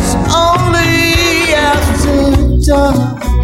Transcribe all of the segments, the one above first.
Says only after dark.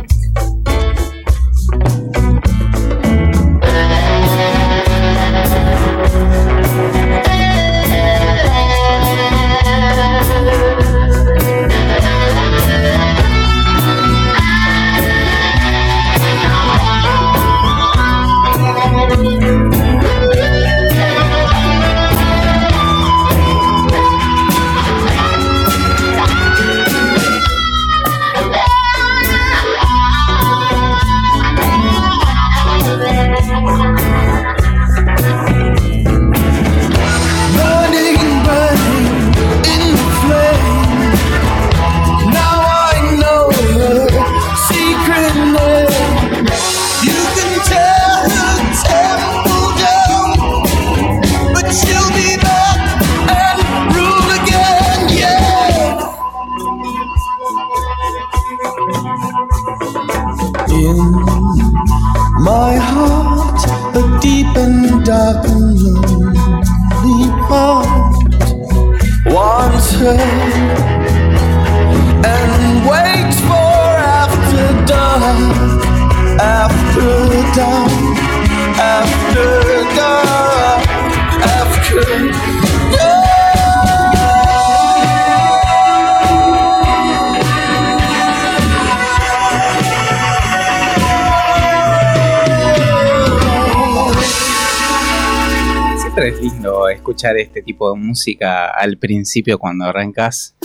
Escuchar este tipo de música al principio cuando arrancas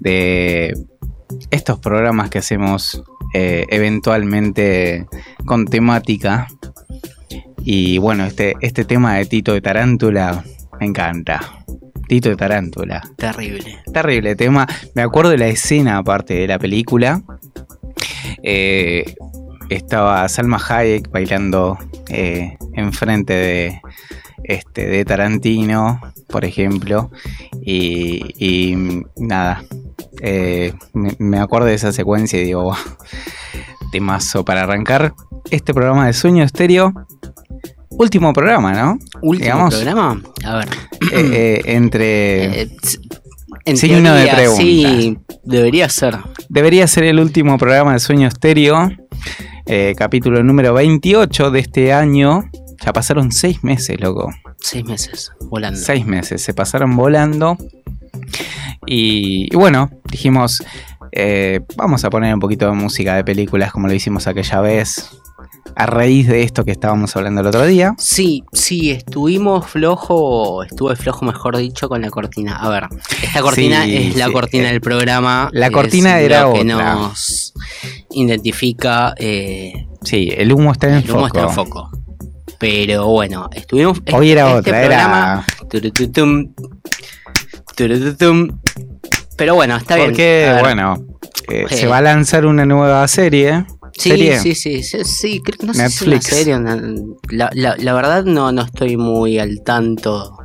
de estos programas que hacemos eh, eventualmente con temática. Y bueno, este, este tema de Tito de Tarántula me encanta. Tito de Tarántula. Terrible. Terrible tema. Me acuerdo de la escena aparte de la película. Eh, estaba Salma Hayek bailando eh, enfrente de, este, de Tarantino, por ejemplo. Y, y nada, eh, me, acuerdo de esa secuencia y digo, "Buah, temazo para arrancar este programa de Sueño Estéreo. Último programa, ¿no? Último Digamos, programa. A ver. eh, eh, entre... en signo de pregunta. Sí, debería ser. Debería ser el último programa de Sueño Estéreo, eh, capítulo número 28 de este año. Ya pasaron seis meses, loco. Seis meses volando. Seis meses, se pasaron volando. Y, y bueno, dijimos, eh, vamos a poner un poquito de música de películas como lo hicimos aquella vez. a raíz de esto que estábamos hablando el otro día. Sí, sí, estuvimos flojo, estuve flojo mejor dicho con la cortina. A ver, esta cortina Sí, es la sí, cortina eh, del programa. la es cortina era lo que otra. nos identifica eh, Sí, el humo está en el humo foco. está en foco. Pero bueno, estuvimos. Hoy era este otra, programa, era. turututum, turututum. Pero bueno, está bien. Porque, bueno, eh, Ok. se va a lanzar una nueva serie. Sí, serie. sí, sí, sí, sí, creo que no sé si es una serie, la, la, la verdad no, no estoy muy al tanto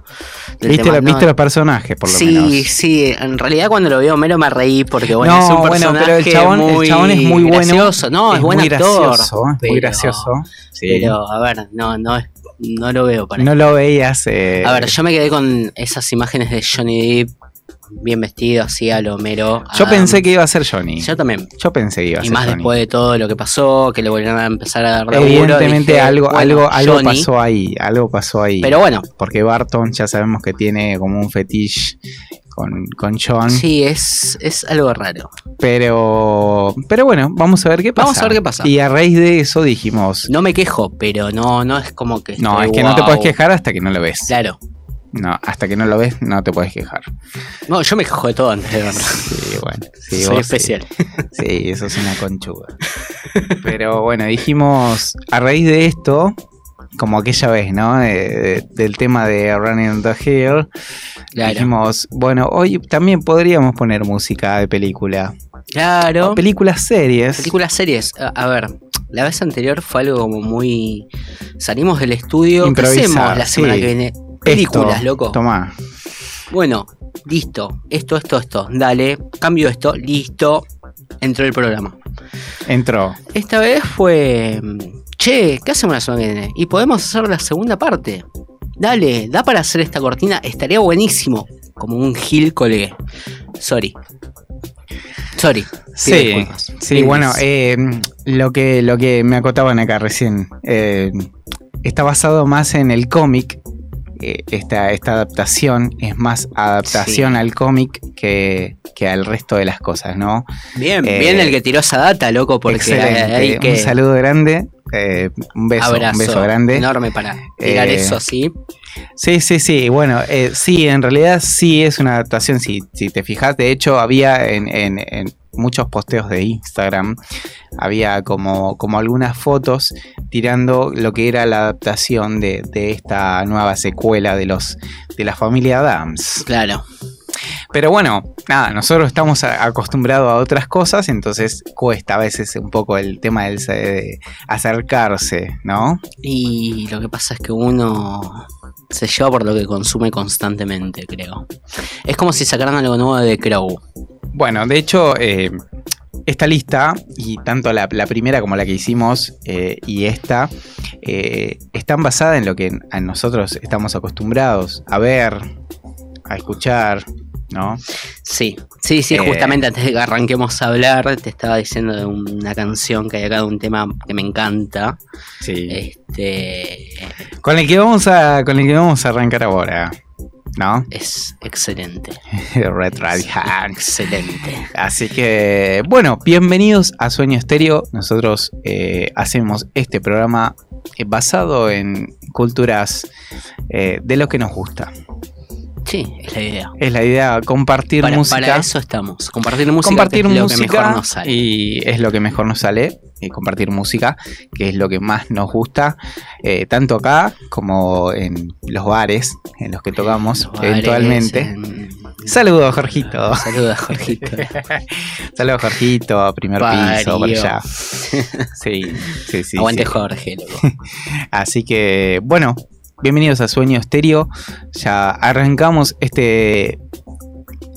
del ¿Viste, tema, lo- no. viste los personajes, por lo sí, menos? sí, en realidad cuando lo veo Mero me reí porque bueno, No, es un bueno, personaje pero el chabón- el muy, chabón es muy bueno, gracioso, no, es, buen muy actor, gracioso, es pero- muy gracioso. Sí. Pero a ver, no, no, es- no lo veo para no lo veías. eh, A ver, yo me quedé con esas imágenes de Johnny Depp bien vestido, así a lo mero. yo a- pensé que iba a ser Johnny. Yo también. Yo pensé que iba a Y ser más Johnny. después de todo lo que pasó, que le volvieron a empezar a dar Evidentemente dije, algo, bueno, algo, algo Johnny, pasó ahí, algo pasó ahí. Pero bueno, Porque Barton ya sabemos que tiene como un fetiche con, con John. sí, es, es algo raro. Pero, pero bueno, vamos a ver qué pasa. Vamos a ver qué pasa. Y a raíz de eso dijimos, No me quejo, pero no, no es como que. no, estoy, es que no te puedes quejar hasta que no lo ves. Claro. No, hasta que no lo ves no te puedes quejar. No, yo me quejo de todo antes de verlo. Sí, bueno. Sí, Soy sí. especial. Sí, eso es una conchuga. Pero bueno, dijimos, a raíz de esto, como aquella vez, ¿no? De- de- del tema de Running the Hill, Claro. dijimos, bueno, hoy también podríamos poner música de película. Claro. Películas series. Películas series. A, a ver, la vez anterior fue algo como muy. Salimos del estudio. ¿Qué Improvisar, hacemos la semana sí. que viene? Películas, Esto, loco. Tomá. Bueno, listo. Esto, esto, esto. Dale. Cambio esto. Listo. Entró el programa. Entró. Esta vez fue. mm, Che, ¿qué hacemos la semana que viene? Y podemos hacer la segunda parte. Dale, da para hacer esta cortina. Estaría buenísimo. Como un Gil colegue. Sorry. Sorry. Sí, disculpas. sí, bueno, eh, lo, que, lo que me acotaban acá recién eh, está basado más en el cómic. Eh, esta, esta adaptación es más adaptación Sí. al cómic que, que al resto de las cosas, ¿no? Bien, eh, bien el que tiró esa data, loco, porque hay que. Un saludo grande, eh, un beso, abrazo un beso grande. enorme para tirar eso así. Sí, sí, sí. Bueno, sí, en realidad sí es una adaptación. Si, si te fijas, de hecho, había en, en- en muchos posteos de Instagram, había como, como algunas fotos tirando lo que era la adaptación de, de esta nueva secuela de los de la familia Adams. Claro. Pero bueno, nada, nosotros estamos acostumbrados a otras cosas, entonces cuesta a veces un poco el tema del, de acercarse, ¿no? Y lo que pasa es que uno se lleva por lo que consume constantemente, creo. Es como si sacaran algo nuevo de Crow. Bueno, de hecho, eh, esta lista, y tanto la, la primera como la que hicimos, eh, y esta, eh, están basadas en lo que a nosotros estamos acostumbrados a ver, a escuchar, ¿no? Sí, sí, sí, Eh. justamente antes de que arranquemos a hablar, te estaba diciendo de una canción que hay acá de un tema que me encanta. Sí. Este Con el que vamos a, con el que vamos a arrancar ahora, ¿no? es excelente. Red Radio. Excelente. Así que, bueno, bienvenidos a Sueño Estéreo. Nosotros eh, hacemos este programa eh, basado en culturas eh, de lo que nos gusta. Sí, es la idea. Es la idea compartir Para, música. para eso estamos. Compartir música compartir que es lo música que mejor nos sale. y es lo que mejor nos sale. Y compartir música, que es lo que más nos gusta, eh, tanto acá como en los bares en los que tocamos Los bares, eventualmente. en- Saludos, Jorgito. Saludos, Jorgito. Saludos, Jorgito, primer piso, por allá. Sí, sí, sí. Aguante sí. Jorge, loco. Así que, bueno, bienvenidos a Sueño Estéreo. Ya arrancamos este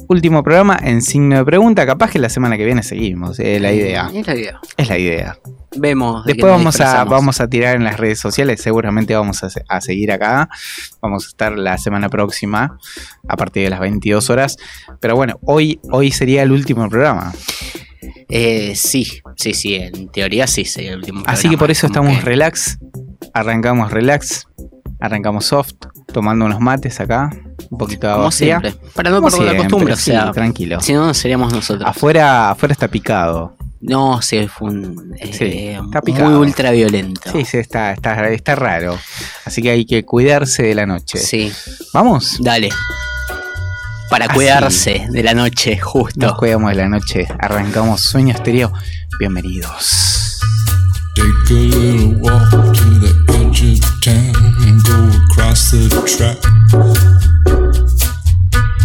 último programa en signo de pregunta. Capaz que la semana que viene seguimos. Es la idea. Es la idea. Es la idea. Vemos. de Después vamos a, vamos a tirar en las redes sociales. Seguramente vamos a, a seguir acá. Vamos a estar la semana próxima a partir de las 22 horas. Pero bueno, hoy, hoy sería el último programa. Eh, sí, sí, sí. En teoría sí sería el último. Así que programa, por eso como estamos que- relax. Arrancamos relax. Arrancamos soft. Tomando unos mates acá. Un poquito de agua Como fría. siempre. Para no Como perder la siempre, costumbre. sí, o sea, tranquilo. si no, seríamos nosotros. Afuera, afuera está picado. No, sí, fue un. eh, Sí, está muy picado. ultra violento. Sí, sí, está, está, está raro. Así que hay que cuidarse de la noche. Sí, Vamos. dale. Para Así. cuidarse de la noche, justo. Nos cuidamos de la noche. Arrancamos Sueño Estéreo. Bienvenidos. Take a little walk to the edge of town across the track.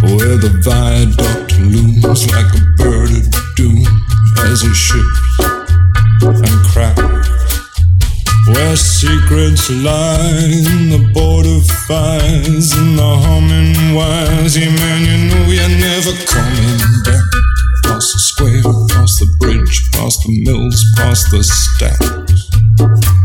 Where the viaduct looms like a bird of doom as it ships and cracks. Where secrets lie in the border fires and the humming wires. Yeah, man, you know you're never coming back. Past the square, past the bridge, past the mills, past the stacks.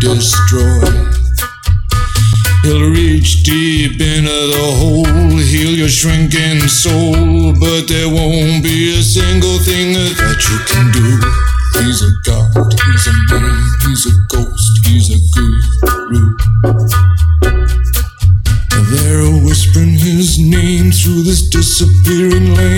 destroy. He'll reach deep into the hole, heal your shrinking soul, but there won't be a single thing that you can do. He's a god, he's a man, he's a ghost, he's a guru. They're whispering his name through this disappearing land,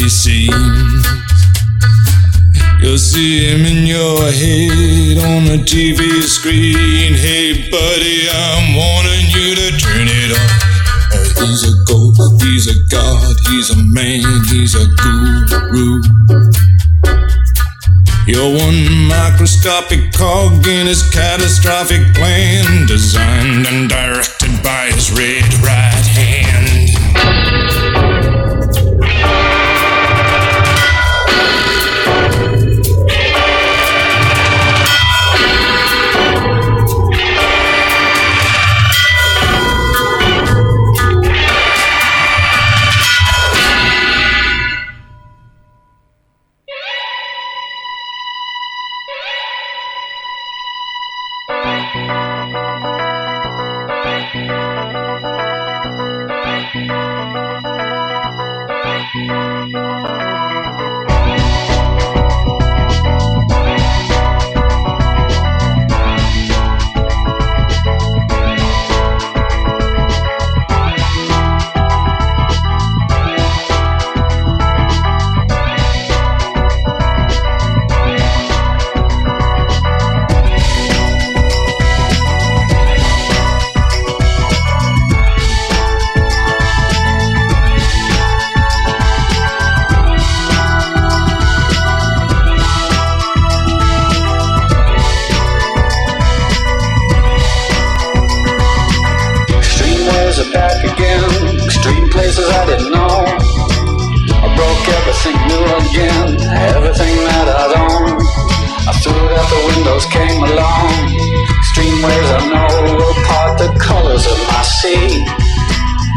He seems. You'll see him in your head on the TV screen. Hey, buddy, I'm warning you to turn it off. Uh, he's a ghost, he's a god, he's a man, he's a guru. You're one microscopic cog in his catastrophic plan, designed and directed by his red right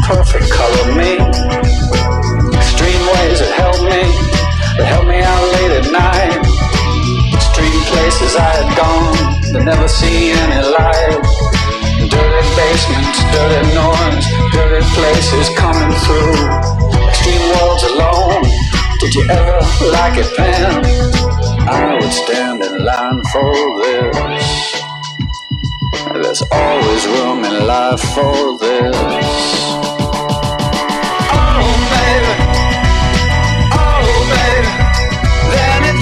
Perfect color me. Extreme waves that held me, that held me out late at night. Extreme places I had gone, that never seen any light. Dirty basements, dirty noise, dirty places coming through. Extreme worlds alone. Did you ever like it, Pam? I would stand in line for this. There's always room in life for this.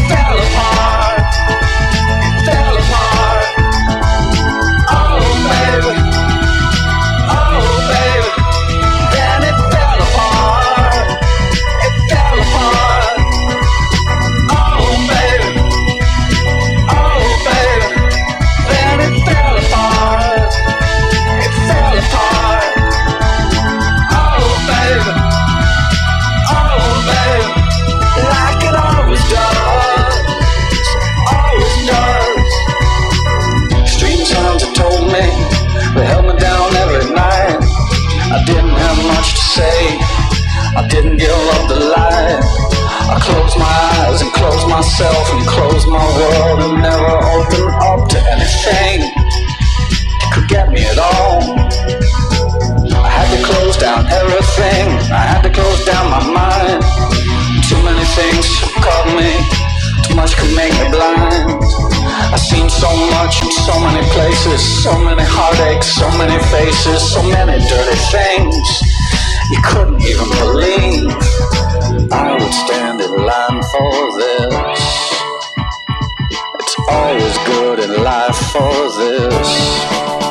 Fell myself and close my world and never open up to anything that could get me at all. I had to close down everything. I had to close down my mind. Too many things caught me. Too much could make me blind. I've seen so much in so many places, so many heartaches, so many faces, so many dirty things you couldn't even believe. I would stand in line for this. It's always good in life for this.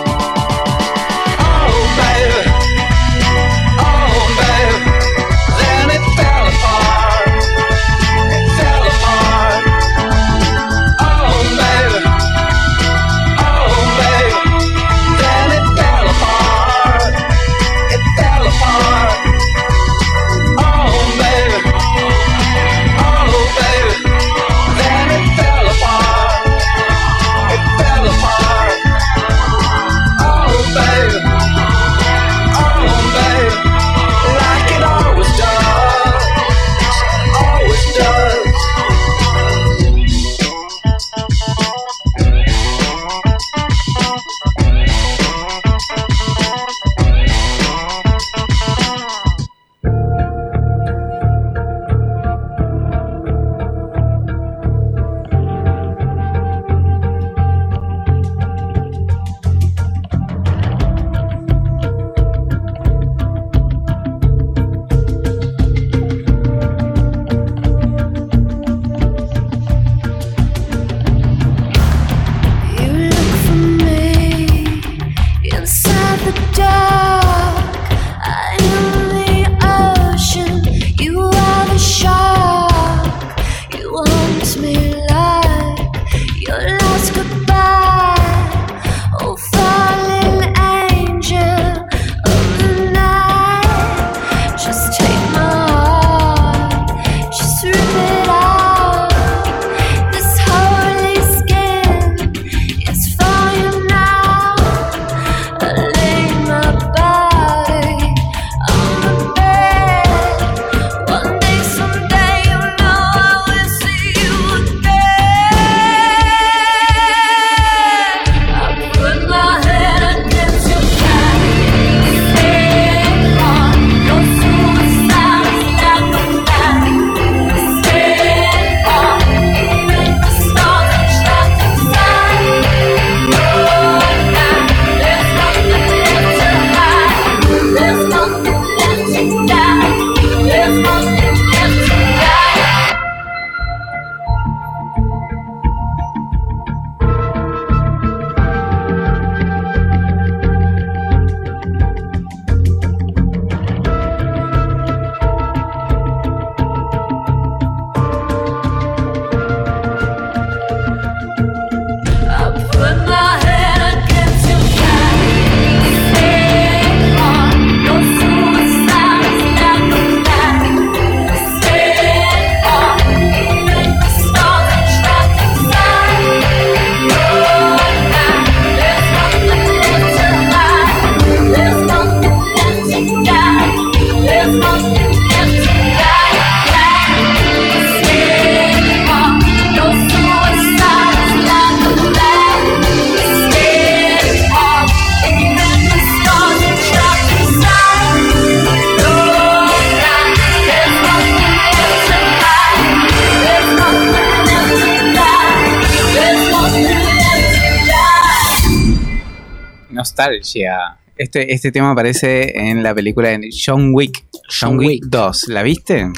Este, este tema aparece en la película de John Wick. John, John Wick, Wick. 2. ¿La viste?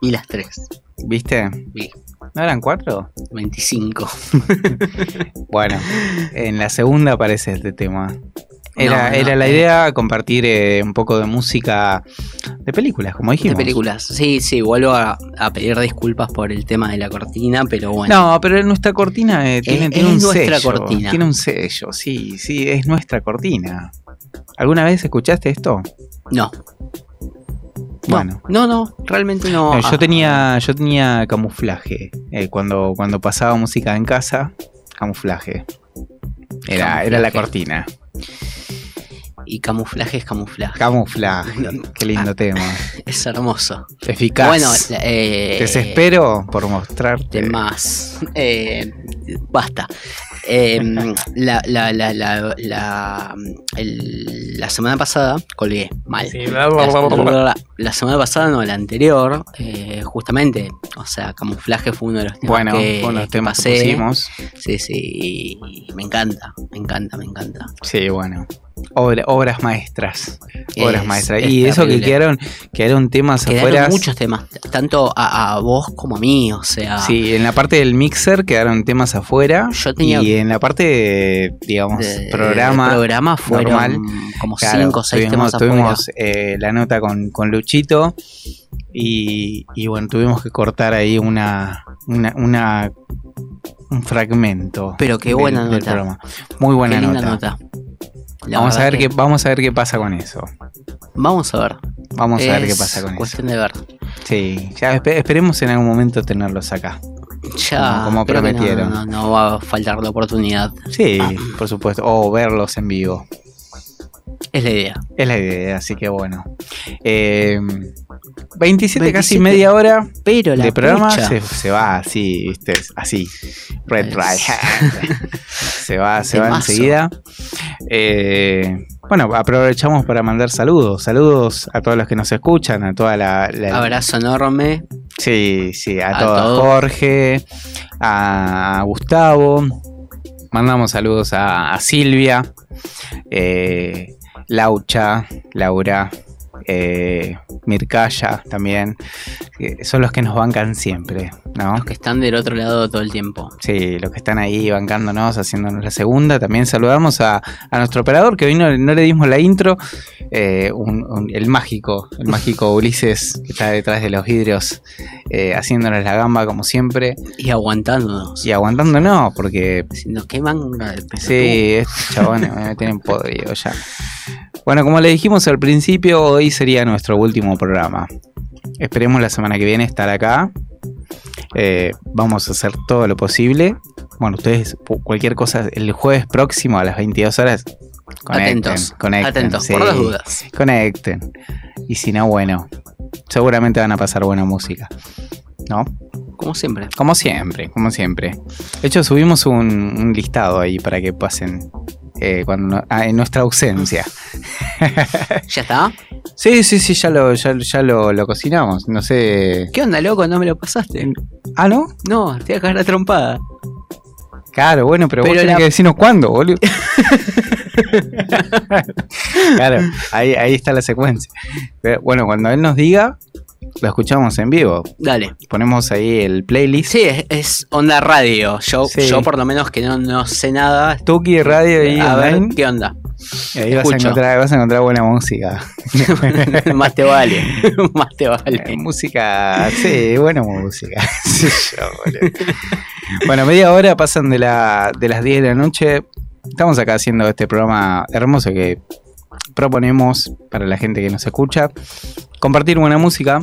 Vi las tres. ¿Viste? Vi ¿No eran cuatro? 25. Bueno, en la segunda aparece este tema. Era, No, no, era la eh. idea compartir eh, un poco de música de películas, como De dijimos. películas. Sí, sí, vuelvo a, a pedir disculpas por el tema de la cortina, pero bueno. No, pero nuestra cortina eh, tiene, Es- tiene es un nuestra sello. cortina. Tiene un sello, sí, sí, es nuestra cortina. ¿Alguna vez escuchaste esto? No. Bueno. No, no, realmente no. Eh, Ah, yo tenía, yo tenía camuflaje. eh, cuando, cuando pasaba música en casa, camuflaje. Era, era la cortina. Y camuflaje es camuflaje. Camuflaje. Qué lindo tema. es hermoso. Eficaz. Bueno, eh, Desespero por mostrarte. más. Eh, basta. Eh, la, la, la, la, la, el- la semana pasada colgué mal. Sí, La, semana pasada, no, la anterior, eh, justamente, o sea, camuflaje fue uno de los temas Bueno, que, los que temas que pasé. pusimos. Sí, sí, y me encanta, me encanta, me encanta. Sí, bueno. Obra- obras maestras. Es- obras maestras. es Y eso que quedaron, quedaron temas Quedaron afuera. muchos temas, tanto a, a vos como a mí, o sea, Sí, en la parte del mixer quedaron temas afuera. Yo tenía- Y en la parte, digamos, de- programa. de programa fueron normal. como Claro, cinco o seis tuvimos, temas tuvimos eh, la nota con, con Luchito y, y bueno, tuvimos que cortar ahí una, una, una- un fragmento. Pero qué buena del nota. programa. Muy buena Qué nota. nota. Vamos a, ver que- qué, vamos a ver qué pasa con eso. Vamos a ver. Vamos a ver qué Es pasa con eso. cuestión de ver. Sí, ya espe- esperemos en algún momento tenerlos acá. Ya, Como- como creo que no- prometieron. No, no va a faltar la oportunidad. Sí, por supuesto. O verlos en vivo. Es la idea. Es la idea, así que bueno. Eh, 27, casi 27. media hora Pero la de programa se, se va así, ¿viste? Así. Red se va, se va enseguida. Eh, bueno, aprovechamos para mandar saludos. Saludos a todos los que nos escuchan, a toda la. la- abrazo enorme. Sí, sí, a, A todos. Jorge, a Gustavo. Mandamos saludos a, a Silvia, eh, Laucha, Laura, eh, Mircaya también. que son los que nos bancan siempre, ¿no? Los que están del otro lado todo el tiempo. Sí, los que están ahí bancándonos, haciéndonos la segunda. También saludamos a, a nuestro operador, que hoy no, no le dimos la intro. eh, un- un- el mágico, el mágico Ulises, que está detrás de los vidrios, eh, haciéndonos la gamba como siempre. Y aguantándonos. Y aguantándonos, porque de pelotudo. sí, estos chabones me tienen podrido ya. Bueno, como le dijimos al principio, hoy sería nuestro último programa. Esperemos la semana que viene estar acá. Eh, vamos a hacer todo lo posible. Bueno, ustedes, cualquier cosa, el jueves próximo a las 22 horas, conecten. Atentos. conecten, Atentos, sí, por las dudas. Conecten. Y si no, bueno, seguramente van a pasar buena música. ¿No? Como siempre. Como siempre, como siempre. De hecho, subimos un, un listado ahí para que pasen eh, cuando ah, en nuestra ausencia. ¿Ya está? Sí, sí, sí, ya lo, ya, ya lo, lo cocinamos. No sé. ¿Qué onda, loco? ¿No me lo pasaste? Ah, ¿no? No, te voy a cagar la trompada. Claro, bueno, pero, Pero vos tenés la- que decirnos cuándo, boludo. claro, ahí, ahí está la secuencia. Pero, bueno, cuando él nos diga, lo escuchamos en vivo. Dale. Ponemos ahí el playlist. Sí, es, es onda radio. Yo, Sí. yo por lo menos que no, no sé nada. Tuki Radio y a ver qué onda. y ahí vas a, encontrar, vas a encontrar buena música. Más te vale. Más te Eh, vale. música, sí, buena música. Sí, yo, bueno, media hora pasan de, la, de las 10 de la noche. Estamos acá haciendo este programa hermoso que proponemos para la gente que nos escucha. Compartir buena música,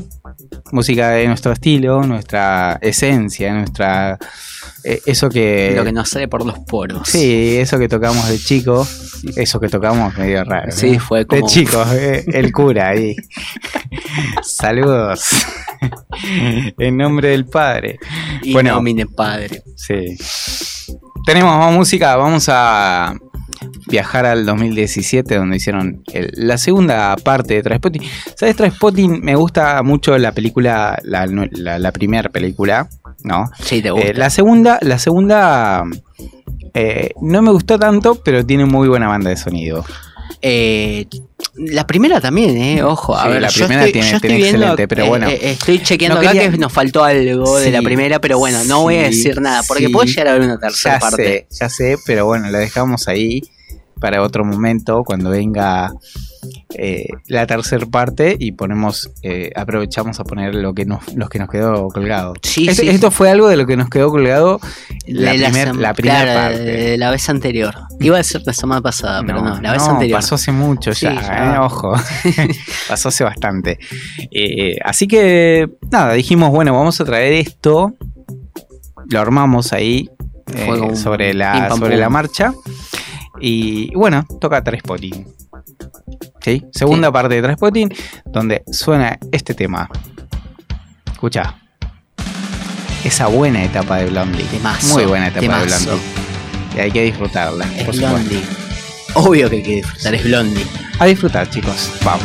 música de nuestro estilo, nuestra esencia, nuestra... eh, eso que... Lo que nos sale por los poros. Sí, eso que tocamos de chico, eso que tocamos medio raro. Sí, ¿no? fue De como. chicos, eh, el cura ahí. Saludos. en nombre del Padre. Y bueno. nomine padre. Sí. Tenemos más música, vamos a viajar al 2017 donde hicieron el- la segunda parte de Trainspotting. ¿Sabes? Trainspotting me gusta mucho la película, la, la, la primera película, ¿no? Sí, te gusta. Eh, la segunda, la segunda Eh, no me gustó tanto, pero tiene muy buena banda de sonido. Eh, la primera también, eh, ojo. A Sí, ver, la primera estoy- tiene- viendo, excelente, pero bueno. eh, estoy chequeando No acá quería- que nos faltó algo de la primera, pero bueno, no voy a decir nada, porque puede llegar a haber una tercera Ya parte. sé, ya sé, pero bueno, la dejamos ahí para otro momento, cuando venga eh, la tercera parte y ponemos, eh, aprovechamos a poner lo que nos, los que nos quedó colgado. Sí, Esto, sí. esto fue algo de lo que nos quedó colgado la, De primer- la primera claro, parte. de la vez anterior. Iba a decir la semana pasada, pero no, la vez no, anterior. pasó hace mucho ya, ya. eh, ojo. pasó hace bastante. Así que, nada, dijimos, bueno, vamos a traer esto. Lo armamos ahí sobre, la, sobre la marcha. Y bueno, toca Traspotting. ¿Sí? Segunda parte de Traspotting, donde suena este tema. Escucha. Esa buena etapa de Blondie. Temazo, Muy buena etapa temazo. de Blondie. Y hay que disfrutarla. Es por supuesto. Blondie. Obvio que hay que disfrutar, es Blondie. A disfrutar, chicos. Vamos.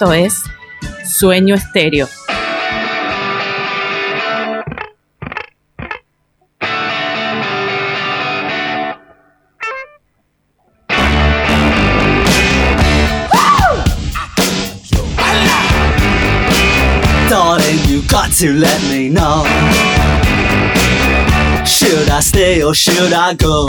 Esto es Sueño Estéreo. Got to let me know. Should I stay or should I go?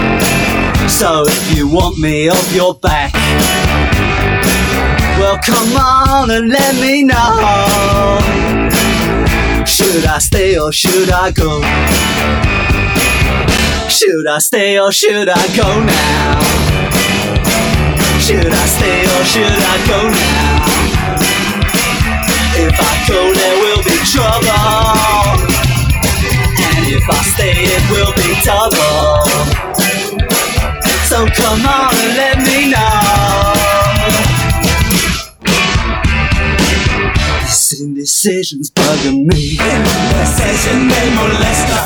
So if you want me off your back, well come on and let me know. Should I stay or should I go? Should I stay or should I go now? Should I stay or should I go now? If I go, there will be trouble. And if I stay, it will be double. These indecisions bugging me.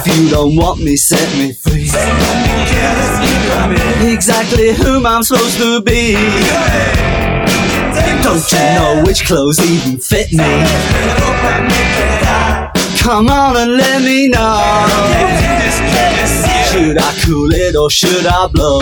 If you don't want me, set me free. Exactly whom I'm supposed to be. Don't you know which clothes even fit me? Come on and let me know. Should I cool it or should I blow?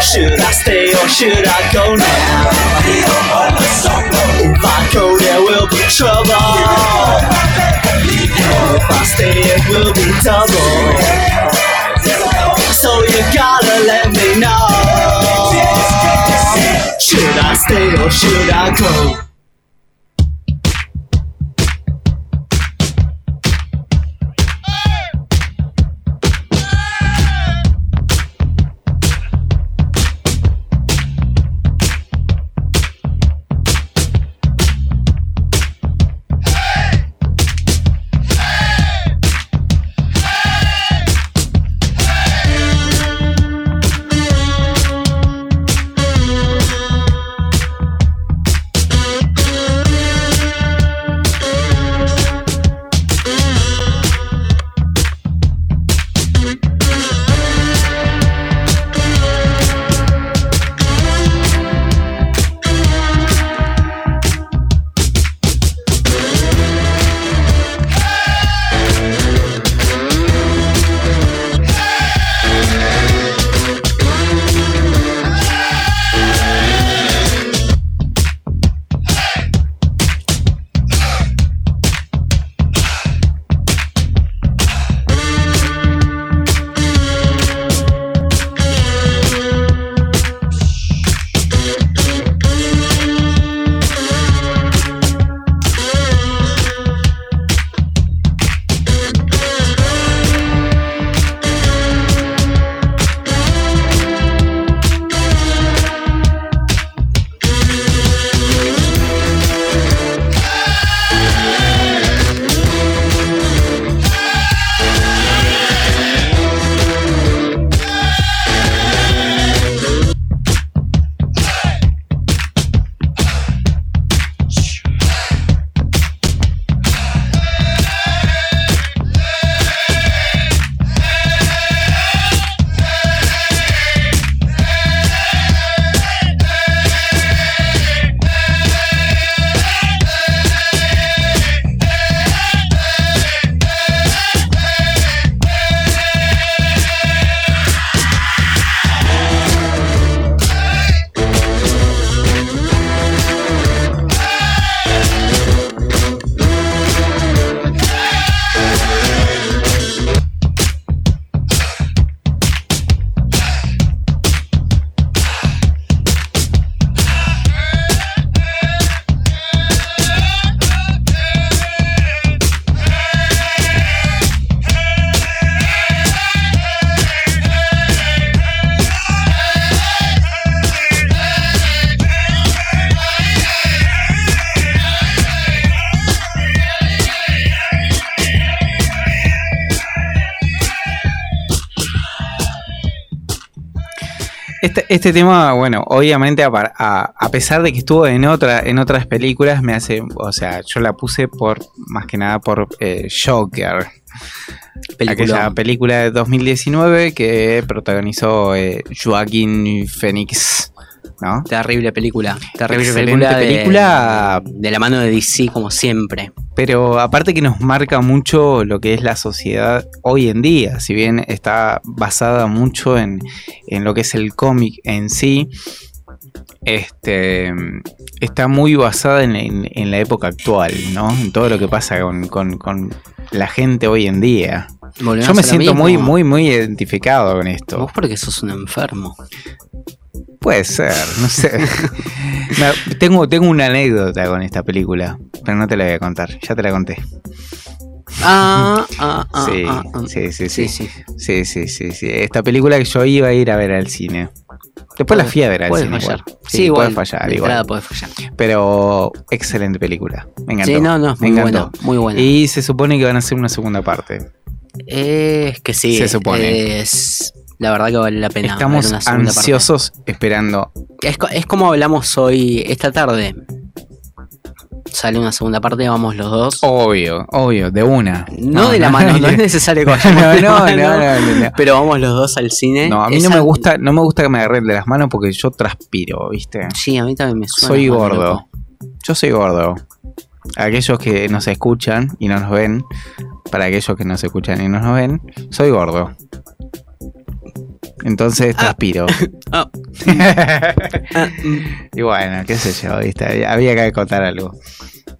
Should I stay or should I go now? If I go, there will be trouble. If I stay, it will be double. So you gotta let me know. Should I stay or should I go? Este, tema, bueno, obviamente a, par- a- a pesar de que estuvo en otra, en otras películas, me hace, o sea, yo la puse por, más que nada por eh, Joker, aquella película de 2019 que protagonizó eh, Joaquín Phoenix, ¿no? Terrible película. Terrible película. de- película. De, la mano de DC, como siempre. Pero aparte que nos marca mucho lo que es la sociedad hoy en día, si bien está basada mucho en, en lo que es el cómic en sí, este, está muy basada en, en- en la época actual, ¿no? En todo lo que pasa con, con- con la gente hoy en día. Volvemos Yo me siento mismo. muy, muy, muy identificado con esto. Vos porque sos un enfermo. Puede ser, no sé. No, tengo, tengo una anécdota con esta película, pero no te la voy a contar, ya te la conté. Ah, ah, ah, Sí, ah, ah. sí, sí, sí, sí. sí. Sí, sí, sí. Esta película que yo iba a ir a ver al cine. Después la fui a ver al cine. fallar. igual. Sí, Sí, igual. puede fallar, igual. puede fallar. Pero excelente película. Me encantó. Sí, no, no, me muy encantó. buena. Muy buena. Y se supone que van a hacer una segunda parte. Es que sí. Se supone. Es, la verdad que vale la pena. Estamos una segunda parte. ansiosos esperando. Es, es como hablamos hoy, esta tarde. Sale una segunda parte, vamos los dos. Obvio, obvio, de una. no, de la mano, no es necesario que vayamos no, no, no, no, no. Pero vamos los dos al cine. No, a mí no me gusta, no me gusta que me agarren de las manos porque yo transpiro, ¿viste? Sí, a mí también me suena. Soy gordo. loco. Yo soy gordo. Aquellos que nos escuchan y no nos ven, para aquellos que nos escuchan y no nos ven, soy gordo. Entonces transpiro. Ah. Ah, mm. y bueno, qué sé yo, ¿viste? Había que contar algo.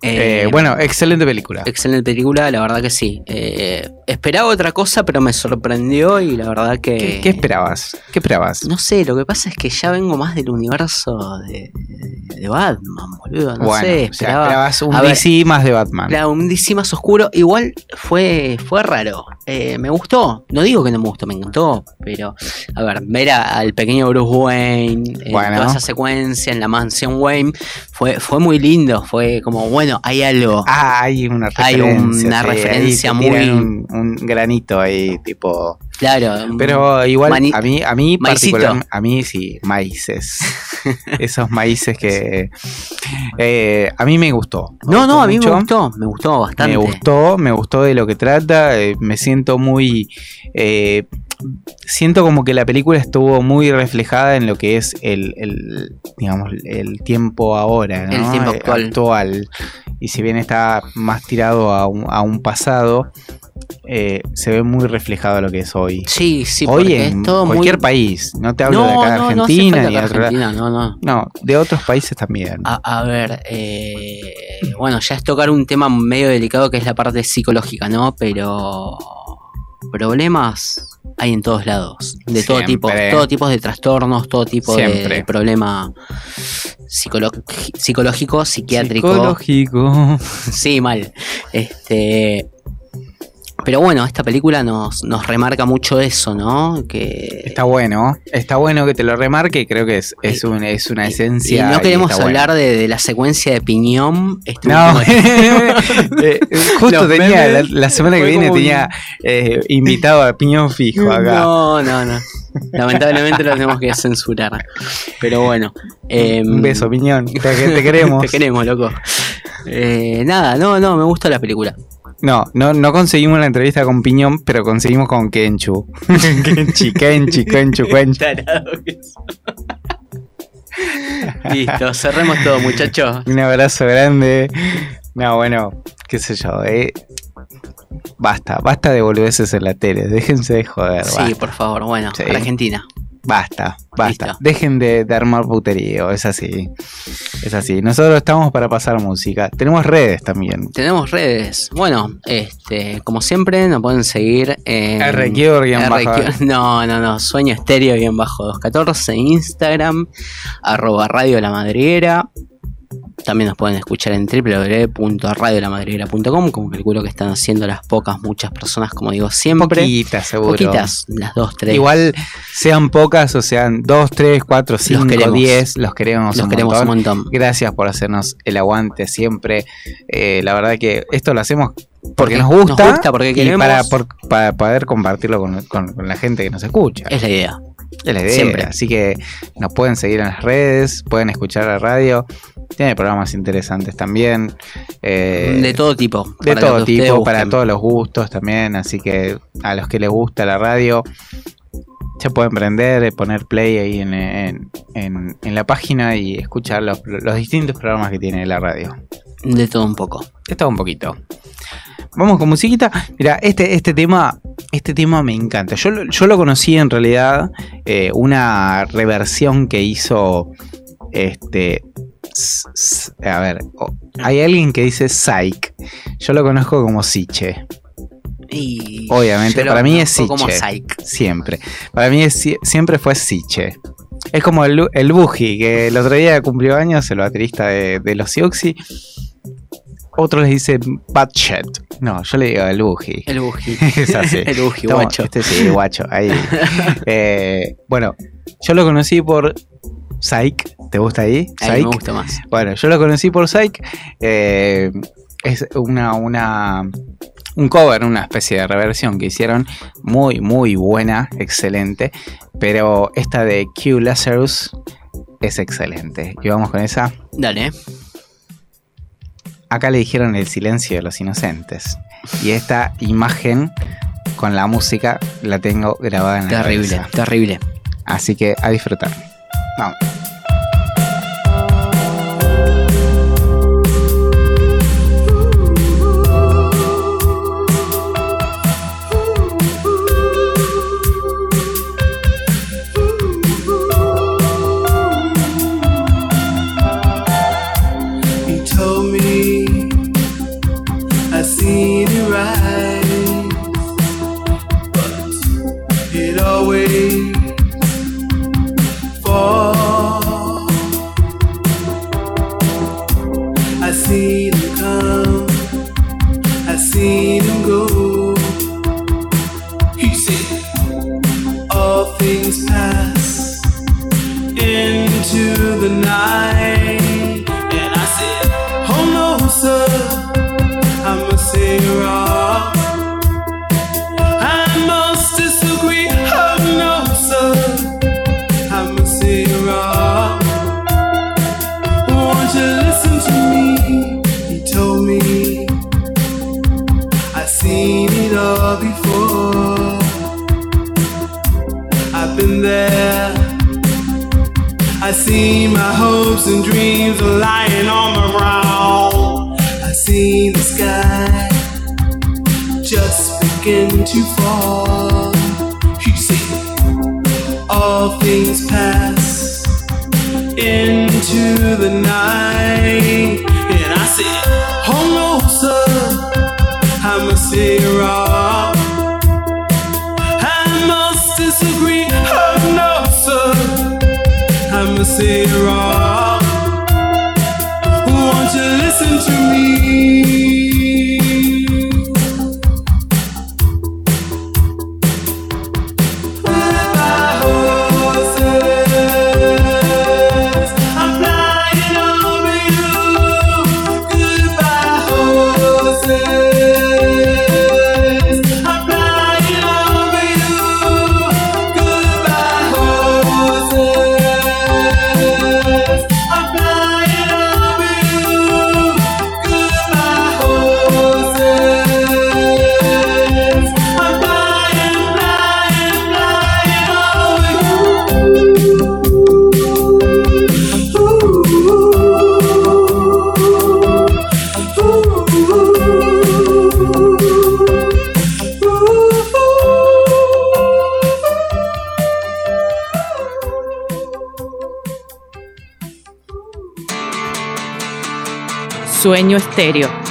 Eh, Eh, bueno, excelente película. Excelente película, la verdad que sí. Eh, esperaba otra cosa, pero me sorprendió y la verdad que. ¿Qué, qué esperabas? ¿Qué esperabas? No sé, lo que pasa es que ya vengo más del universo de, de Batman, boludo. No bueno, sé, o sea, esperaba. esperabas un ver, DC más de Batman. Claro, un DC más oscuro. Igual fue, fue raro. Me gustó. No digo que no me gustó, me encantó. Pero, a ver, ver a- al pequeño Bruce Wayne Bueno. toda esa secuencia en la mansión Wayne fue, fue muy lindo. Fue como, bueno, hay algo. Ah, hay una Hay referencia. una sí, referencia ahí muy- Un, un granito ahí, tipo. Claro. Pero igual, Mani- a mí, a mí Maicito. particular, a mí sí, maíces. Esos maíces que. eh, a mí me gustó. me No, gustó no, a mí mucho. me gustó. Me gustó bastante. Me gustó, me gustó de lo que trata. eh, me siento muy. eh, siento como que la película estuvo muy reflejada en lo que es el, el, digamos, el tiempo ahora, ¿no? El tiempo actual. actual. Y si bien está más tirado a un, a un pasado, eh, se ve muy reflejado lo que es hoy. Sí, sí, hoy en es todo cualquier muy. país. No te hablo no, de acá de Argentina no ni de. Argentina, no, no. No, de otros países también. A, a ver, eh, bueno, ya es tocar un tema medio delicado que es la parte psicológica, ¿no? Pero problemas hay en todos lados, de todo tipo, todo tipo de trastornos, todo tipo de, Siempre. de problema psicológico, psiquiátrico, Psicológico. sí, mal. Este, pero bueno, esta película nos, nos remarca mucho eso, ¿no? Que Está bueno, está bueno que te lo remarque, creo que es, es, un- es una y esencia. no queremos bueno. hablar de, de la secuencia de piñón. este No, Eh, justo Los tenía, la, semana que viene tenía eh, invitado a Piñón Fijo acá. No, no, no. Lamentablemente lo tenemos que censurar. Pero bueno. eh, Un beso, Piñón, te, te queremos. Te queremos, loco. Eh, nada, no, no, me gustó la película. No, no, no conseguimos la entrevista con Piñón, pero conseguimos con Kenchu. Kenchi, Kenchi, Kenchu, Kenchu. Listo, cerremos todo, muchachos. Un abrazo grande. No, bueno, qué sé yo, eh. Basta, basta de boludeces en la tele, déjense de joder, Sí, basta, por favor, bueno, Sí. Argentina. Basta, basta. Listo. Dejen de, de armar puterío, es así. Es así. Nosotros estamos para pasar música. Tenemos redes también. Tenemos redes. Bueno, este, como siempre, nos pueden seguir en. RQ, guion bajo. No, no, no. Sueño estéreo bien bajo 214. Instagram. Arroba Radio La Madriguera. También nos pueden escuchar en www.radiolamadriguera.com. Como calculo que están haciendo las pocas, muchas personas, como digo siempre. Poquitas, seguro. Poquitas, las dos, tres. Igual sean pocas o sean dos, tres, cuatro, cinco, queremos. diez, los queremos, los un queremos montón. un montón. Gracias por hacernos el aguante siempre. Eh, la verdad que esto lo hacemos porque, Porque nos gusta, nos gusta, porque y para, por- para poder compartirlo con, con- con la gente que nos escucha. Es la idea. Es la idea. Siempre. Así que nos pueden seguir en las redes, pueden escuchar la radio. Tiene programas interesantes también. eh, de todo tipo. de todo tipo, para busquen. todos los gustos también. Así que a los que les gusta la radio, se pueden prender, eh, poner play ahí en, en- en- en la página y escuchar los, los distintos programas que tiene la radio. De todo un poco. Está un poquito. Vamos con musiquita. Mira, este, este tema. Este tema me encanta. Yo, lo- yo lo conocí en realidad. eh, una reversión que hizo. Este. A ver. hay alguien que dice Psych. Yo lo conozco como Siche. Y Obviamente, para mí es como Siche. Psych. Siempre. Para mí es sie- siempre fue Siche. Es como el, el Buji, que el otro día cumplió años, el baterista de, de los Siouxsie. Otros les dicen Batchet. No, yo le digo el Buji. El Buji. Es así. el Buji, guacho. Este sí, guacho. Ahí. Eh, bueno, yo lo conocí por Psych. ¿Te gusta ahí? A mí me Psych. gusta más. Bueno, yo lo conocí por Psych. eh, es una, una, un cover, una especie de reversión que hicieron muy, muy buena, excelente. Pero esta de Q Lazarus es excelente. Y vamos con esa. Dale. Acá le dijeron el silencio de los inocentes. Y esta imagen con la música la tengo grabada en la Terrible, terrible. Así que a disfrutar. Vamos. I seen him go. To fall. You see, all things pass into the night. And I said, Oh no, sir, I must say you're wrong. I must disagree. Oh no, sir. I must say it wrong. Won't you listen to me? Sueño estéreo.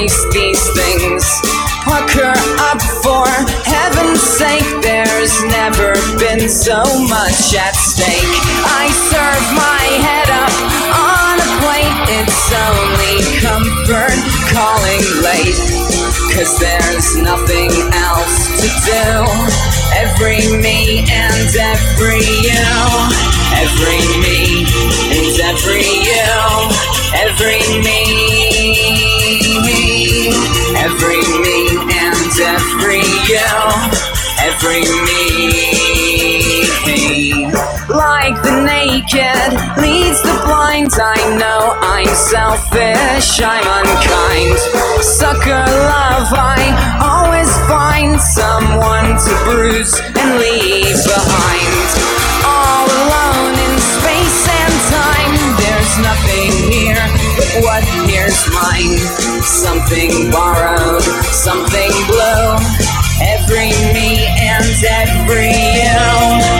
embrace these things. Pucker up for heaven's sake, there's never been so much at stake. I serve my head up on a plate, it's only comfort calling late. Cause there's nothing else to do. Every me and every you. Every me and every you. Every me. girl every meeting. Like the naked leads the blind, I know I'm selfish, I'm unkind. Sucker love, I always find someone to bruise and leave behind. All alone in space and time, there's nothing here but what here's mine. Something borrowed, something blue every me and every you.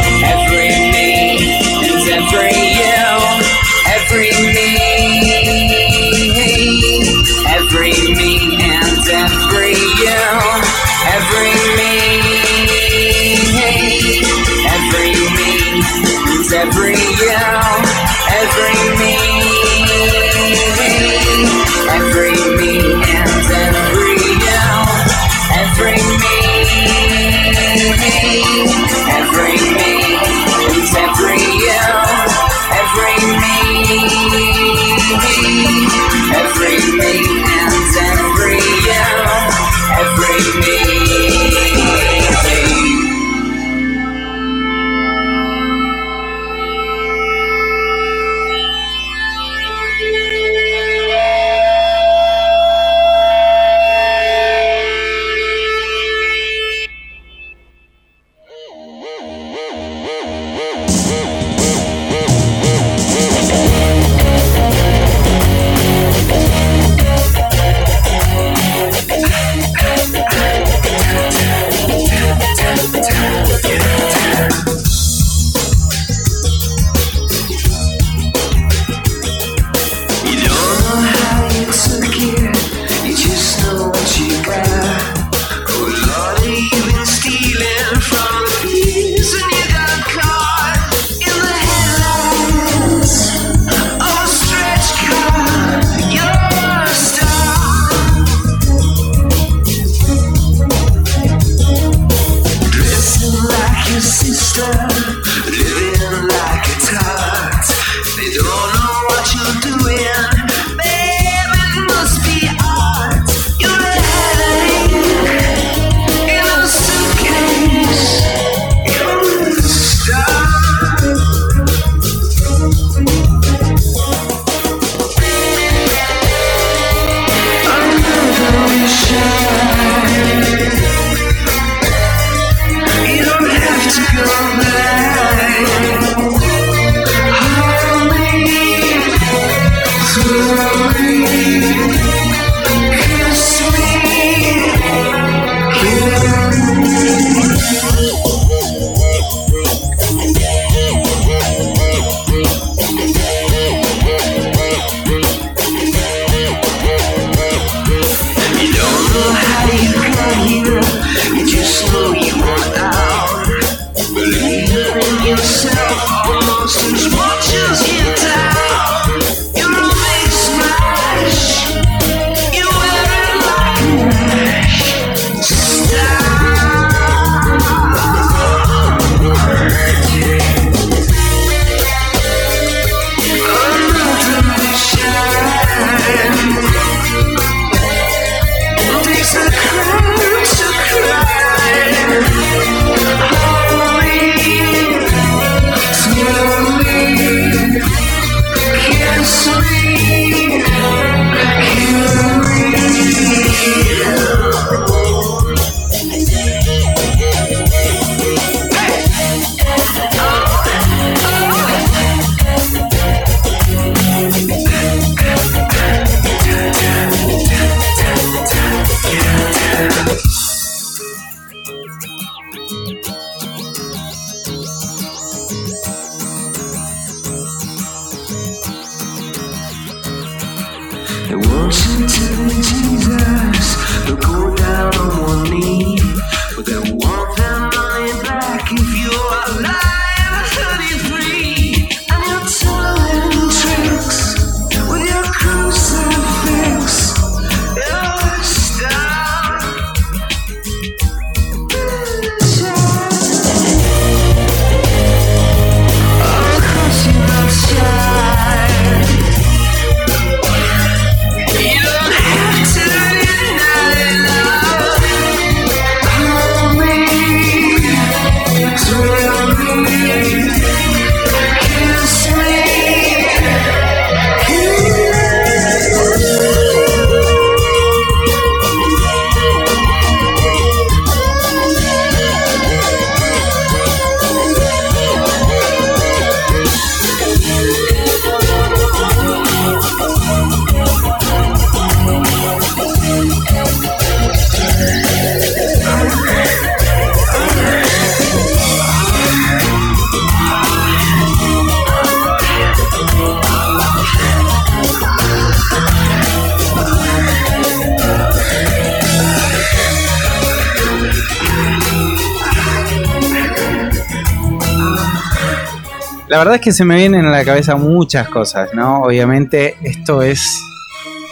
La verdad es que se me vienen a la cabeza muchas cosas, ¿no? Obviamente esto es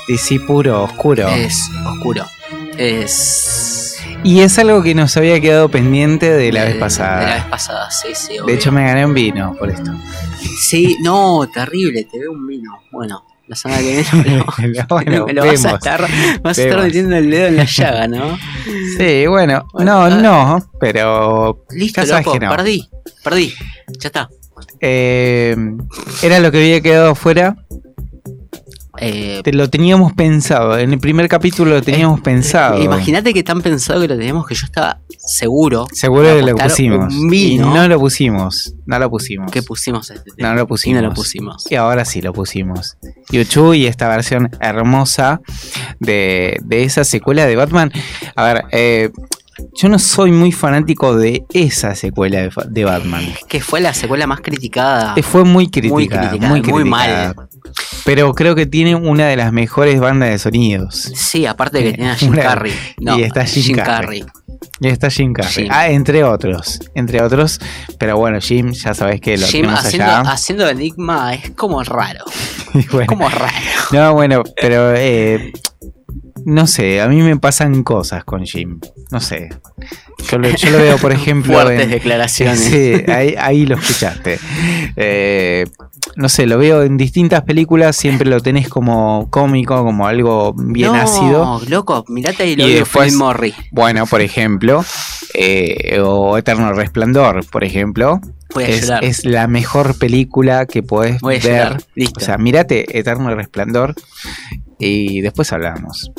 DC puro, oscuro. Es oscuro. Es. Y es algo que nos había quedado pendiente de la vez De la pasada. vez pasada, sí, sí. De hecho me gané un vino por esto. Sí, no, terrible, te veo un vino. Bueno, la semana que viene me lo, bueno, me lo vas a estar, vas a estar metiendo el dedo en la llaga, ¿no? Sí, bueno, Bueno, no, ah. no, pero Listo, loco, no. perdí, perdí. Ya está. Eh, era lo que había quedado afuera. Eh, Te lo teníamos pensado. En el primer capítulo lo teníamos pensado. Imagínate que tan pensado que lo teníamos que yo estaba seguro. Seguro que lo pusimos. Y no lo pusimos. No lo pusimos. que pusimos este No lo pusimos. Y no lo pusimos. Y ahora sí lo pusimos. Yuchu y esta versión hermosa de, de esa secuela de Batman. A ver, eh, yo no soy muy fanático de esa secuela de, Batman. Que fue la secuela más criticada. Eh, Fue muy crítica. Muy Muy, criticada, muy mal. Pero creo que tiene una de las mejores bandas de sonidos. Sí, aparte de que tiene a Jim Una- Carrey. No, y está Jim Carrey. Y está Jim Carrey. Jim. Ah, entre otros. Entre otros. Pero bueno, Jim, ya sabes que lo Jim tenemos haciendo, allá. haciendo Enigma es como raro. Bueno, Como raro. No, bueno, pero eh, no sé, a mí me pasan cosas con Jim. No sé. Yo lo, yo lo veo, por ejemplo. Fuertes en- declaraciones. Sí, ahí, ahí lo escuchaste. Eh, no sé, lo veo en distintas películas, siempre lo tenés como cómico, como algo bien no, ácido. loco, mirate ahí lo Y de después- Phil Morris. Bueno, por ejemplo, eh, o Eterno Resplandor, por ejemplo. Es, es la mejor película que podés ver. O sea, mirate Eterno Resplandor y después hablamos.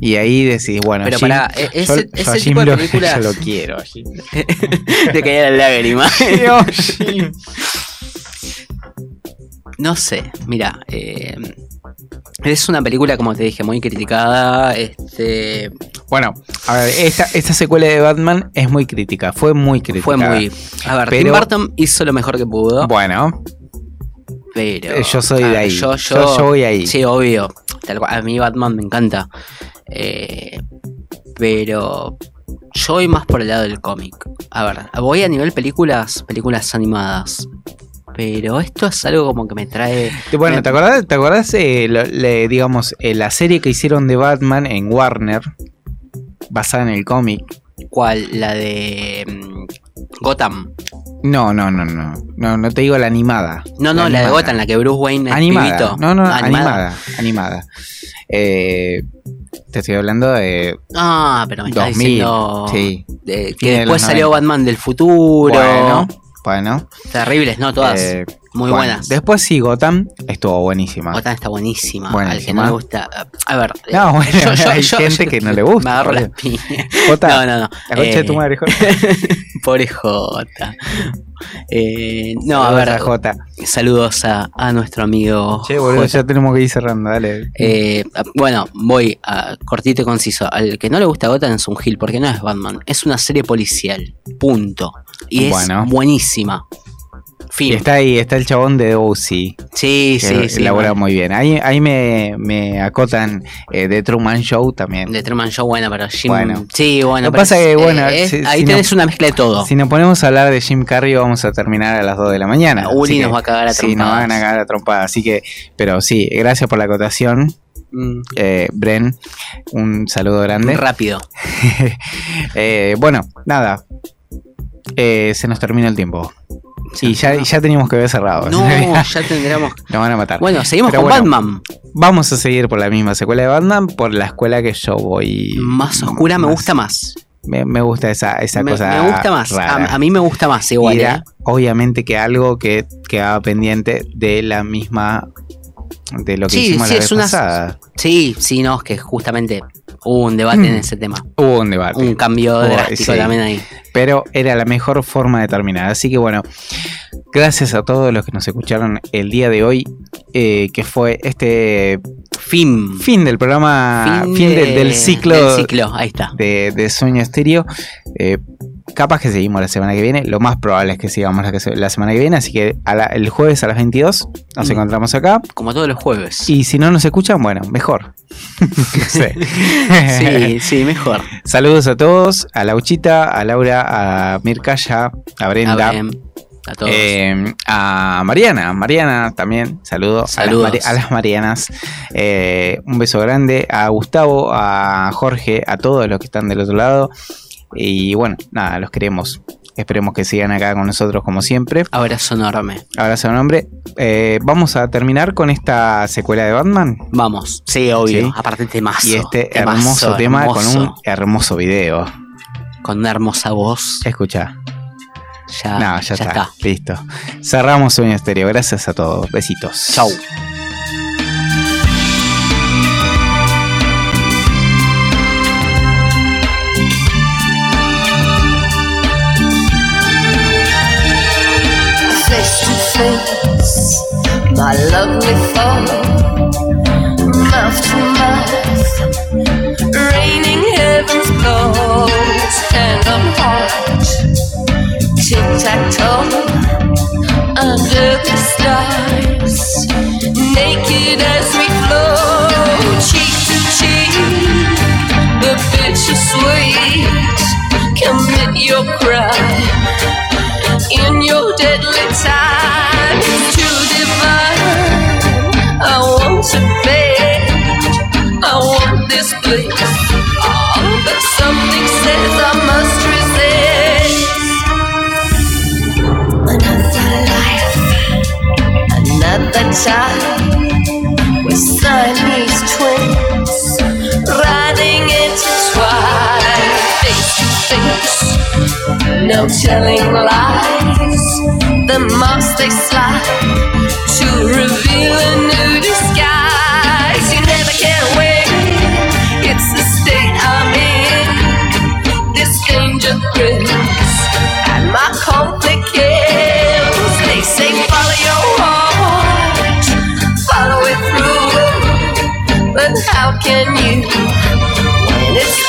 Y ahí decís, bueno, Pero Jim- e- yo- ese, yo ese Jim tipo de lo- películas. yo lo quiero. Jim. Te caía la lágrima. Dios, Jim. No sé, mira, eh, es una película, como te dije, muy criticada. Este, Bueno, a ver, esta, esta secuela de Batman es muy crítica, fue muy crítica. fue muy. A ver, Pero- Tim Burton hizo lo mejor que pudo, Bueno, pero. eh, yo soy de ahí. Yo, Yo, yo- yo voy ahí. Sí, obvio. A mí Batman me encanta. Eh, pero yo voy más por el lado del cómic. A ver, voy a nivel películas, películas animadas. Pero esto es algo como que me trae. Bueno, me- ¿te acordás, te acordás eh, lo- le- digamos, eh, la serie que hicieron de Batman en Warner, basada en el cómic? ¿Cuál? La de mm, Gotham. No, no, no, no. No, no te digo la animada. No, no, la, de animada. Gotham, la que Bruce Wayne es Animada. pibito. No, no, Ah, animada. Animada. Eh, te estoy hablando de Ah, pero me estás 2000. diciendo Sí. de- que de después salió 90. Batman del futuro. Bueno, bueno. Terribles, ¿no? Todas. Eh, muy bueno. buenas. Después sí, Gotham estuvo buenísima. Gotham está buenísima. Al que no le gusta. A ver. eh, No, bueno, hay gente que no le gusta, Me agarro las piñas. Jota, No, no, no. la concha de tu Eh, madre, Jota. Pobre Jota. Eh, no, a ver. Jota. Saludos a, a nuestro amigo. Che, boludo, Jota. ya tenemos que ir cerrando, dale. Eh, bueno, voy a cortito y conciso. Al que no le gusta Gotham es un Gil, porque no es Batman. Es una serie policial. Punto. Y es Bueno. buenísima. Fin. Y está ahí, está el chabón de OC. Sí, sí, sí. elabora bueno. muy bien. Ahí, ahí me, me acotan eh, The Truman Show también. De Truman Show, bueno, pero Jim. Bueno. Sí, bueno. Lo pero pasa es- que, bueno, eh, si- ahí si tenés no- una mezcla de todo. Si nos ponemos a hablar de Jim Carrey vamos a terminar a las 2 de la mañana. Uli nos que- va a cagar a Sí, nos trompadas. van a cagar a trompada. Así que, pero sí, gracias por la acotación. Mm, Eh, Bren, un saludo grande. rápido. Eh, bueno, nada. Eh, se nos termina el tiempo. Y ya, ya teníamos que ver cerrado. No, ya tendríamos. Nos van a matar. Bueno, seguimos Pero con bueno, Batman. Vamos a seguir por la misma secuela de Batman, por la escuela que yo voy. Más oscura me gusta más. Me, me gusta esa, esa Me, cosa. me gusta más. rara. A, a mí me gusta más igual. era, eh. obviamente que algo que quedaba pendiente de la misma. de lo que Sí, hicimos sí, la es vez una- pasada. Sí, sí, no, es que justamente hubo un debate en Mm. ese tema. Hubo un debate. Un cambio Hubo- drástico sí. también ahí. pero era la mejor forma de terminar. Así que bueno, gracias a todos los que nos escucharon el día de hoy, eh, que fue este Fin. fin del programa, fin, de- del, del ciclo, del ciclo, ahí está. De, de Sueño Estéreo. Eh, capaz que seguimos la semana que viene, lo más probable es que sigamos la, que se- la semana que viene, así que a la- el jueves a las 22 nos Mm. encontramos acá. Como todos los jueves. Y si no nos escuchan, bueno, mejor. Sí, sí, mejor. Saludos a todos, a Lauchita, a Laura, a Mirkaya, a Brenda. A, todos. Eh, a Mariana, Mariana también, saludo a las, Saludos. A las Marianas. Eh, un beso grande a Gustavo, a Jorge, a todos los que están del otro lado. Y bueno, nada, los queremos. Esperemos que sigan acá con nosotros como siempre. Abrazo enorme. Abrazo de nombre. Eh, vamos a terminar con esta secuela de Batman. Vamos. Sí, obvio. Sí. Aparte temazo. Y este temazo, hermoso tema con un hermoso. video. Con una hermosa voz. Escucha. Ya, no, ya, está. Listo. Cerramos Sueño Estéreo. Gracias a todos. Besitos. Chau. My lovely foe, mouth to mouth, raining heaven's blows, hand on heart, tic tac toe, under the stars, naked as we flow, cheek to cheek, the bittersweet, commit your crime in your deadly time twins, riding face to face no telling lies. The most they slide to reveal how can you? When it's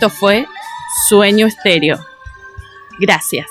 Esto fue Sueño Estéreo. Gracias.